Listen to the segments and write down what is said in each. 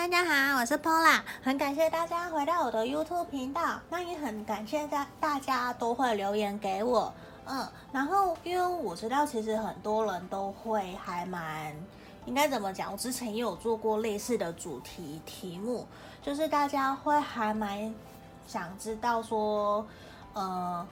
大家好，我是 Pola，很感谢大家回到我的 YouTube 频道，那也很感谢大大家都会留言给我，嗯，然后因为我知道其实很多人都会还蛮应该怎么讲，我之前也有做过类似的主题题目，就是大家会还蛮想知道说，呃，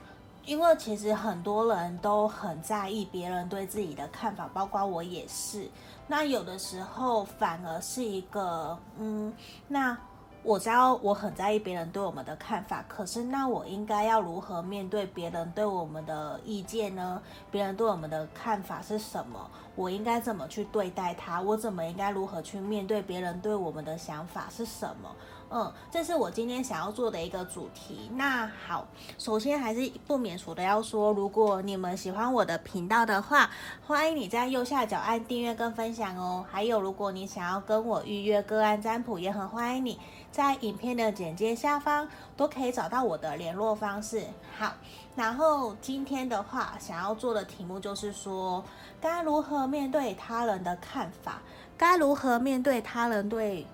因为其实很多人都很在意别人对自己的看法，包括我也是。那有的时候反而是一个，嗯，那我知道我很在意别人对我们的看法，可是那我应该要如何面对别人对我们的意见呢？别人对我们的看法是什么？我应该怎么去对待他？我怎么应该如何去面对别人对我们的想法是什么？嗯，这是我今天想要做的一个主题。那好，首先还是不免俗的要说，如果你们喜欢我的频道的话，欢迎你在右下角按订阅跟分享哦。还有，如果你想要跟我预约个案占卜，也很欢迎你在影片的简介下方都可以找到我的联络方式。好，然后今天的话，想要做的题目就是说，该如何面对他人的看法？该如何面对他人对？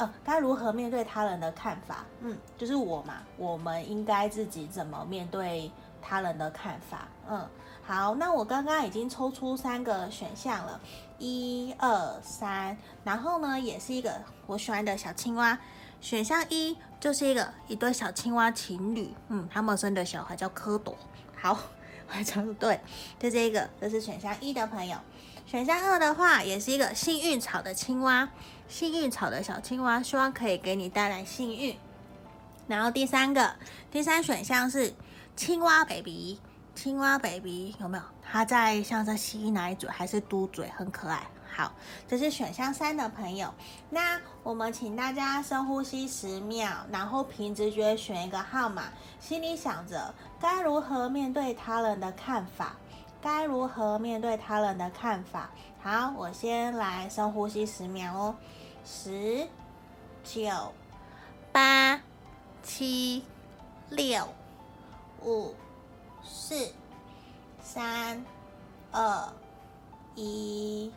呃，该如何面对他人的看法？嗯，就是我嘛，我们应该自己怎么面对他人的看法？嗯，好，那我刚刚已经抽出三个选项了，一二三，然后呢，也是一个我喜欢的小青蛙。选项一就是一个一对小青蛙情侣，嗯，他们生的小孩叫蝌蚪。好，我还讲对，就这个，这是选项一的朋友。选项二的话，也是一个幸运草的青蛙，幸运草的小青蛙，希望可以给你带来幸运。然后第三个，第三选项是青蛙 baby，青蛙 baby 有没有？它在像在吸奶嘴还是嘟嘴，很可爱。好，这是选项三的朋友。那我们请大家深呼吸十秒，然后凭直觉选一个号码，心里想着该如何面对他人的看法。该如何面对他人的看法？好，我先来深呼吸十秒哦，十、九、八、七、六、五、四、三、二、一。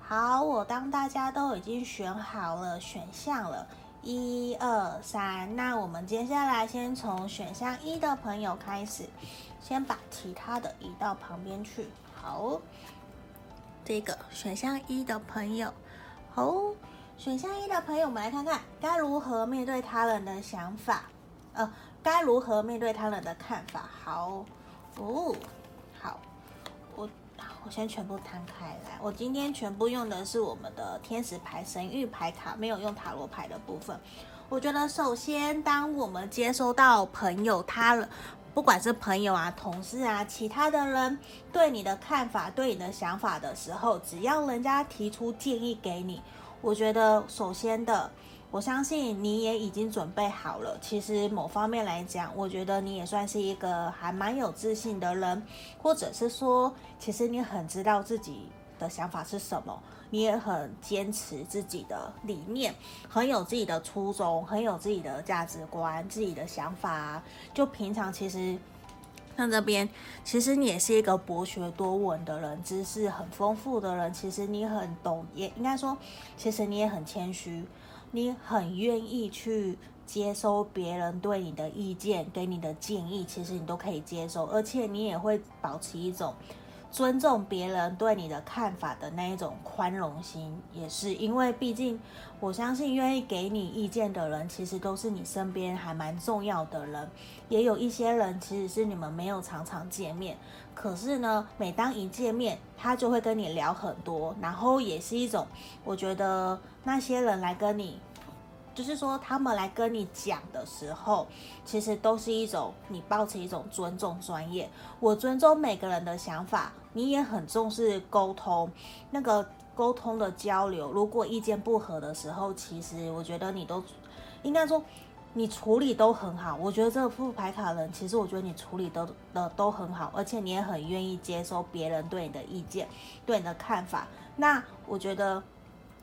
好，我当大家都已经选好了选项了，一二三，那我们接下来先从选项一的朋友开始。先把其他的移到旁边去。好，这个选项一的朋友，好，选项一的朋友，我们来看看该如何面对他人的想法，呃，该如何面对他人的看法。好，哦，我先全部摊开来。我今天全部用的是我们的天使牌神谕牌卡，没有用塔罗牌的部分。我觉得首先，当我们接收到朋友他。不管是朋友啊、同事啊、其他的人对你的看法、对你的想法的时候，只要人家提出建议给你，我觉得首先的，我相信你也已经准备好了。其实某方面来讲，我觉得你也算是一个还蛮有自信的人，或者是说，其实你很知道自己的想法是什么。你也很坚持自己的理念，很有自己的初衷，很有自己的价值观，自己的想法。就平常其实像这边，其实你也是一个博学多闻的人，知识很丰富的人。其实你很懂，也应该说，其实你也很谦虚，你很愿意去接收别人对你的意见，给你的建议，其实你都可以接受，而且你也会保持一种。尊重别人对你的看法的那一种宽容心，也是因为毕竟我相信愿意给你意见的人，其实都是你身边还蛮重要的人。也有一些人其实是你们没有常常见面，可是呢，每当一见面，他就会跟你聊很多，然后也是一种，我觉得那些人来跟你。就是说，他们来跟你讲的时候，其实都是一种你抱持一种尊重、专业。我尊重每个人的想法，你也很重视沟通。那个沟通的交流，如果意见不合的时候，其实我觉得你都应该说你处理都很好。我觉得这个副牌卡人，其实我觉得你处理的的都很好，而且你也很愿意接受别人对你的意见、对你的看法。那我觉得。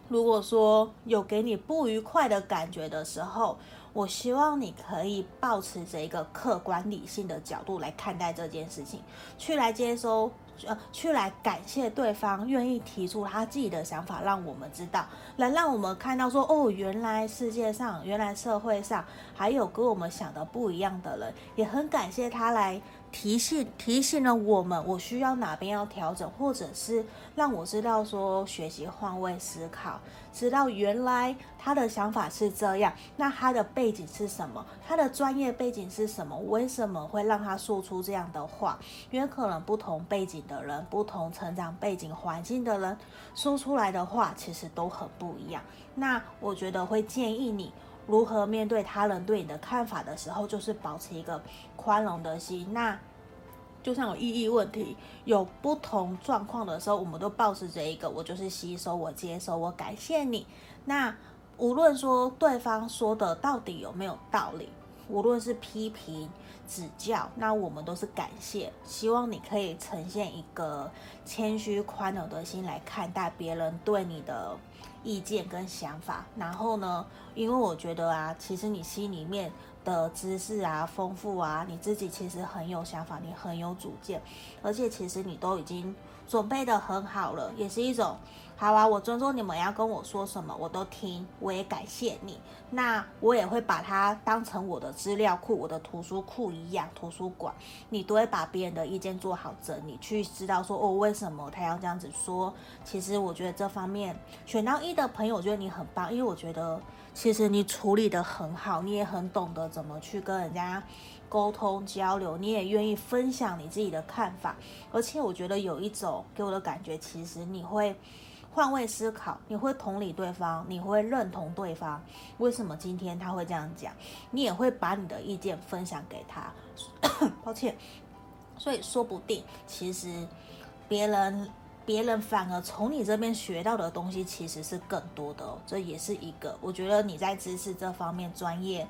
如果说有给你不愉快的感觉的时候，我希望你可以抱持着一个客观理性的角度来看待这件事情，去来接收呃，去来感谢对方愿意提出他自己的想法，让我们知道，来让我们看到说，哦，原来世界上，原来社会上还有跟我们想的不一样的人，也很感谢他来。提醒提醒了我们，我需要哪边要调整，或者是让我知道说学习换位思考，知道原来他的想法是这样，那他的背景是什么？他的专业背景是什么？为什么会让他说出这样的话？因为可能不同背景的人，不同成长背景环境的人说出来的话，其实都很不一样。那我觉得会建议你。如何面对他人对你的看法的时候，就是保持一个宽容的心。那就像有意义问题、有不同状况的时候，我们都保持这一个，我就是吸收，我接受，我感谢你。那无论说对方说的到底有没有道理，无论是批评、指教，那我们都是感谢。希望你可以呈现一个谦虚、宽容的心来看待别人对你的。意见跟想法，然后呢，因为我觉得啊，其实你心里面的知识啊丰富啊，你自己其实很有想法，你很有主见，而且其实你都已经准备的很好了，也是一种。好啊，我尊重你们要跟我说什么，我都听，我也感谢你。那我也会把它当成我的资料库、我的图书库一样，图书馆，你都会把别人的意见做好整理，去知道说哦，为什么他要这样子说。其实我觉得这方面选到一的朋友，我觉得你很棒，因为我觉得其实你处理得很好，你也很懂得怎么去跟人家沟通交流，你也愿意分享你自己的看法，而且我觉得有一种给我的感觉，其实你会。换位思考，你会同理对方，你会认同对方，为什么今天他会这样讲？你也会把你的意见分享给他。抱歉，所以说不定其实别人别人反而从你这边学到的东西其实是更多的哦。这也是一个，我觉得你在知识这方面专业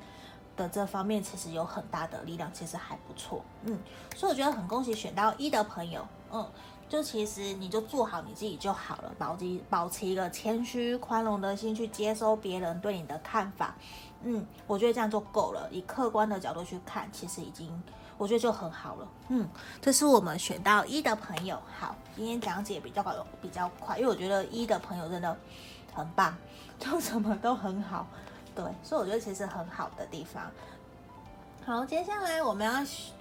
的这方面其实有很大的力量，其实还不错。嗯，所以我觉得很恭喜选到一的朋友。嗯。就其实你就做好你自己就好了，保持保持一个谦虚宽容的心去接收别人对你的看法，嗯，我觉得这样就够了。以客观的角度去看，其实已经我觉得就很好了，嗯，这是我们选到一的朋友。好，今天讲解比较快比较快，因为我觉得一的朋友真的很棒，就什么都很好，对，所以我觉得其实很好的地方。好，接下来我们要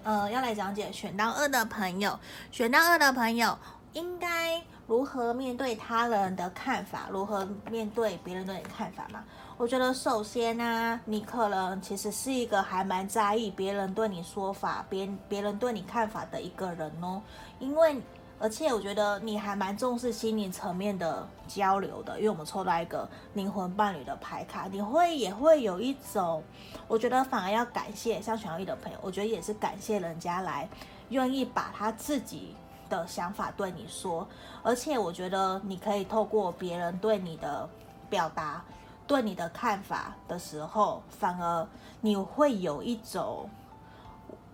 呃要来讲解选到二的朋友，选到二的朋友应该如何面对他人的看法，如何面对别人对你的看法嘛？我觉得首先呢、你可能其实是一个还蛮在意别人对你说法，别别人对你看法的一个人哦，因为。而且我觉得你还蛮重视心灵层面的交流的，因为我们抽到一个灵魂伴侣的牌卡，你会也会有一种，我觉得反而要感谢像选到一的朋友，我觉得也是感谢人家来愿意把他自己的想法对你说，而且我觉得你可以透过别人对你的表达、对你的看法的时候，反而你会有一种。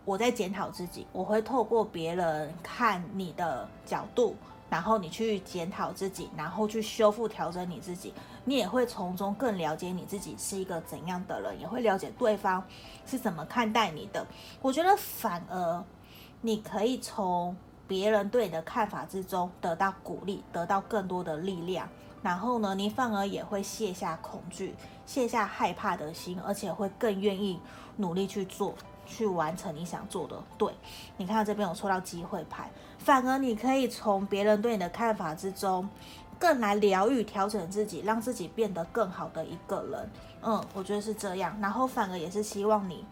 我在检讨自己，我会透过别人看你的角度，然后你去检讨自己，然后去修复调整你自己，你也会从中更了解你自己是一个怎样的人，也会了解对方是怎么看待你的。我觉得反而你可以从别人对你的看法之中得到鼓励，得到更多的力量，然后呢，你反而也会卸下恐惧，卸下害怕的心，而且会更愿意努力去做。去完成你想做的，对，你看到这边有抽到机会牌，反而你可以从别人对你的看法之中，更来疗愈、调整自己，让自己变得更好的一个人。嗯，我觉得是这样。然后反而也是希望你，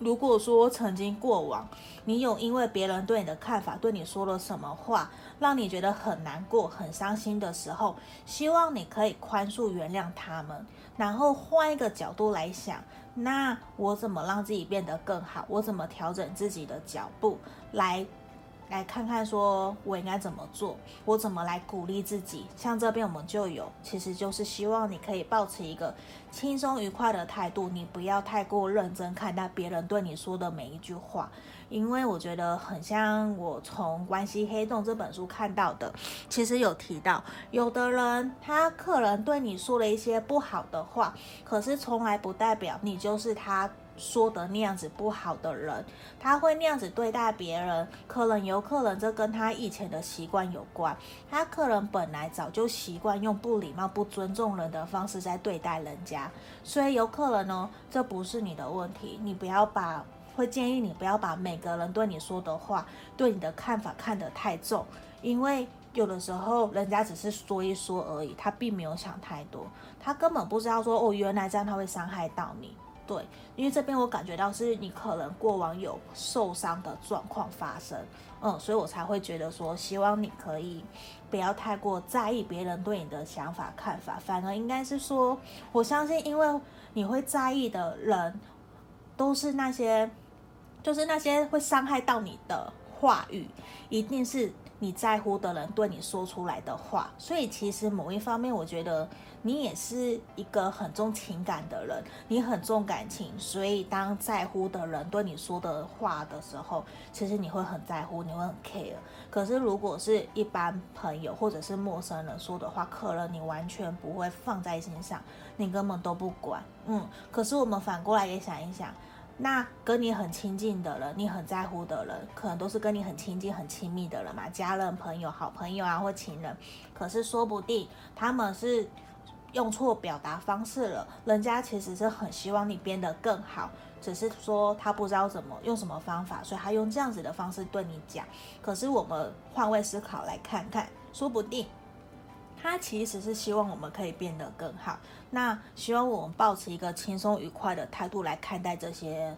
如果说曾经过往，你有因为别人对你的看法，对你说了什么话，让你觉得很难过、很伤心的时候，希望你可以宽恕、原谅他们，然后换一个角度来想。那我怎么让自己变得更好？我怎么调整自己的脚步，来来看看说我应该怎么做？我怎么来鼓励自己？像这边我们就有，其实就是希望你可以保持一个轻松愉快的态度，你不要太过认真看待别人对你说的每一句话。因为我觉得很像我从《关系黑洞》这本书看到的，其实有提到，有的人他可能对你说了一些不好的话，可是从来不代表你就是他说的那样子不好的人，他会那样子对待别人，可能有可能这跟他以前的习惯有关。他可能本来早就习惯用不礼貌、不尊重人的方式在对待人家，所以有可能呢，这不是你的问题。你不要把，会建议你不要把每个人对你说的话、对你的看法看得太重，因为有的时候人家只是说一说而已，他并没有想太多，他根本不知道说哦，原来这样他会伤害到你。对，因为这边我感觉到是你可能过往有受伤的状况发生，嗯，所以我才会觉得说，希望你可以不要太过在意别人对你的想法看法，反而应该是说，我相信，因为你会在意的人，都是那些，就是那些会伤害到你的话语，一定是你在乎的人对你说出来的话，所以其实某一方面，我觉得。你也是一个很重情感的人，你很重感情，所以当在乎的人对你说的话的时候，其实你会很在乎，你会很 care。可是如果是一般朋友或者是陌生人说的话，可能你完全不会放在心上，你根本都不管。嗯，可是我们反过来也想一想。那跟你很亲近的人，你很在乎的人，可能都是跟你很亲近、很亲密的人嘛，家人、朋友、好朋友啊，或情人。可是说不定他们是用错表达方式了，人家其实是很希望你变得更好，只是说他不知道怎么用什么方法，所以他用这样子的方式对你讲。可是我们换位思考来看看，说不定。他其实是希望我们可以变得更好，那希望我们保持一个轻松愉快的态度来看待这些，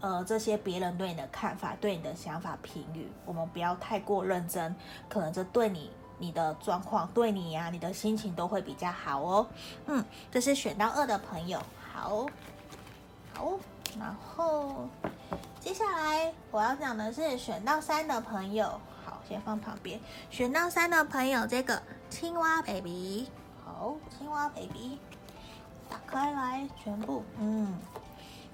呃，这些别人对你的看法、对你的想法、评语，我们不要太过认真，可能这对你、你的状况、对你呀、你的心情都会比较好哦。嗯，这是选到二的朋友，好，好，然后接下来我要讲的是选到三的朋友。好先放旁边，选到三的朋友，这个青蛙 baby，好，青蛙 baby，打开来，全部，嗯，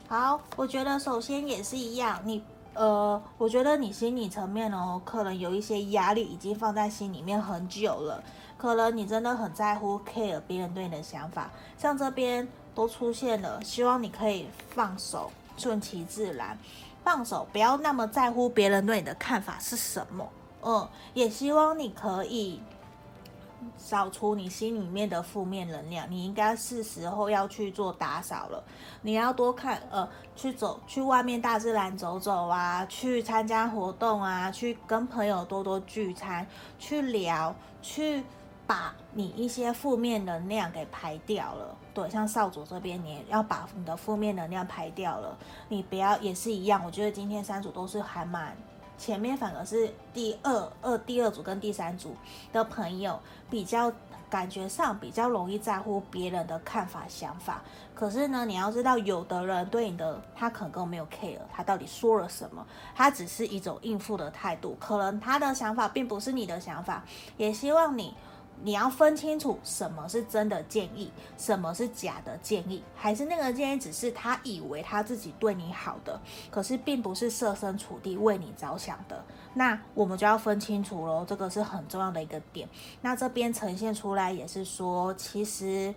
好，我觉得首先也是一样，你，呃，我觉得你心理层面哦，可能有一些压力已经放在心里面很久了，可能你真的很在乎 care 别人对你的想法，像这边都出现了，希望你可以放手，顺其自然，放手，不要那么在乎别人对你的看法是什么。嗯，也希望你可以扫除你心里面的负面能量。你应该是时候要去做打扫了。你要多看，呃，去走，去外面大自然走走啊，去参加活动啊，去跟朋友多多聚餐，去聊，去把你一些负面能量给排掉了。对，像少主这边，你要把你的负面能量排掉了。你不要也是一样，我觉得今天三组都是还蛮。前面反而是第二二第二组跟第三组的朋友比较感觉上比较容易在乎别人的看法想法，可是呢，你要知道，有的人对你的他可能根本没有 care，他到底说了什么，他只是一种应付的态度，可能他的想法并不是你的想法，也希望你。你要分清楚什么是真的建议，什么是假的建议，还是那个建议只是他以为他自己对你好的，可是并不是设身处地为你着想的。那我们就要分清楚喽，这个是很重要的一个点。那这边呈现出来也是说，其实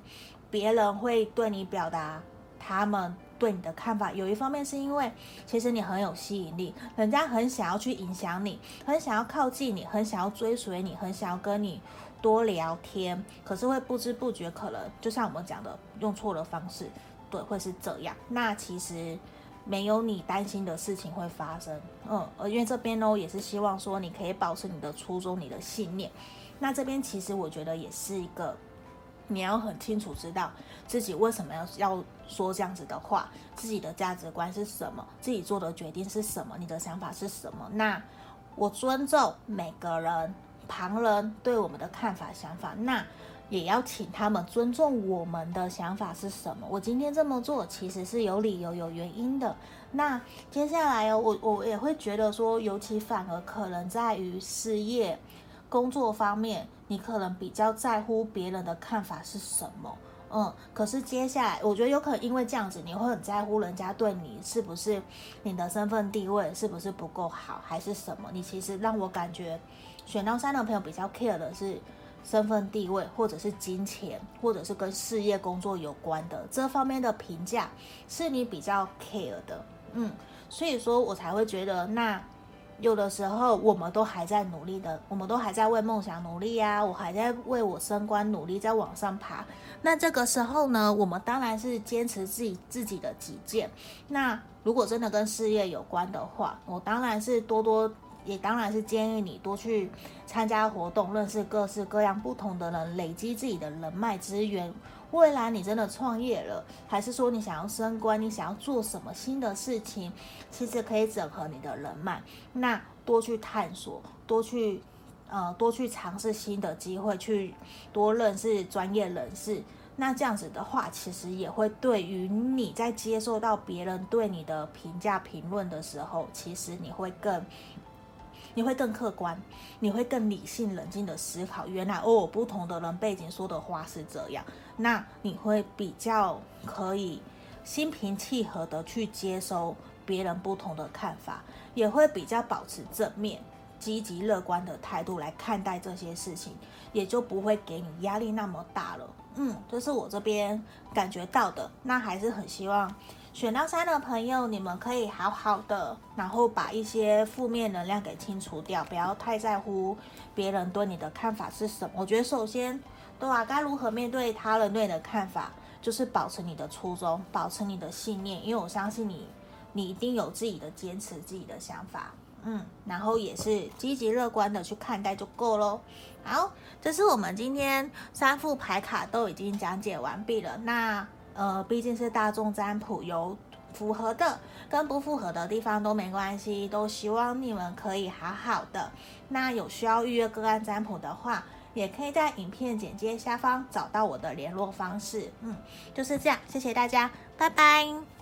别人会对你表达他们对你的看法，有一方面是因为其实你很有吸引力，人家很想要去影响你，很想要靠近你，很想要追随你，很想要跟你。多聊天，可是会不知不觉，可能就像我们讲的，用错了方式，对，会是这样。那其实没有你担心的事情会发生，嗯，而因为这边呢，也是希望说你可以保持你的初衷、你的信念。那这边其实我觉得也是一个，你要很清楚知道自己为什么要要说这样子的话，自己的价值观是什么，自己做的决定是什么，你的想法是什么。那我尊重每个人。旁人对我们的看法、想法，那也要请他们尊重我们的想法是什么。我今天这么做，其实是有理由、有原因的。那接下来哦，我我也会觉得说，尤其反而可能在于事业、工作方面，你可能比较在乎别人的看法是什么。嗯，可是接下来，我觉得有可能因为这样子，你会很在乎人家对你是不是你的身份地位是不是不够好，还是什么？你其实让我感觉。选到三的朋友比较 care 的是身份地位，或者是金钱，或者是跟事业工作有关的这方面的评价，是你比较 care 的，嗯，所以说我才会觉得，那有的时候我们都还在努力的，我们都还在为梦想努力呀，我还在为我升官努力，在往上爬。那这个时候呢，我们当然是坚持自己自己的己见。那如果真的跟事业有关的话，我当然是多多。也当然是建议你多去参加活动，认识各式各样不同的人，累积自己的人脉资源。未来你真的创业了，还是说你想要升官，你想要做什么新的事情，其实可以整合你的人脉，那多去探索，多去呃多去尝试新的机会，去多认识专业人士。那这样子的话，其实也会对于你在接受到别人对你的评价评论的时候，其实你会更。你会更客观，你会更理性冷静的思考。原来哦，不同的人背景说的话是这样，那你会比较可以心平气和的去接收别人不同的看法，也会比较保持正面、积极乐观的态度来看待这些事情，也就不会给你压力那么大了。嗯，这是我这边感觉到的。那还是很希望。选到三的朋友，你们可以好好的，然后把一些负面能量给清除掉，不要太在乎别人对你的看法是什么。我觉得首先，对啊，该如何面对他人对你的看法，就是保持你的初衷，保持你的信念，因为我相信你，你一定有自己的坚持，自己的想法，嗯，然后也是积极乐观的去看待就够喽。好，这是我们今天三副牌卡都已经讲解完毕了，那。呃，毕竟是大众占卜，有符合的跟不符合的地方都没关系，都希望你们可以好好的。那有需要预约个案占卜的话，也可以在影片简介下方找到我的联络方式。嗯，就是这样，谢谢大家，拜拜。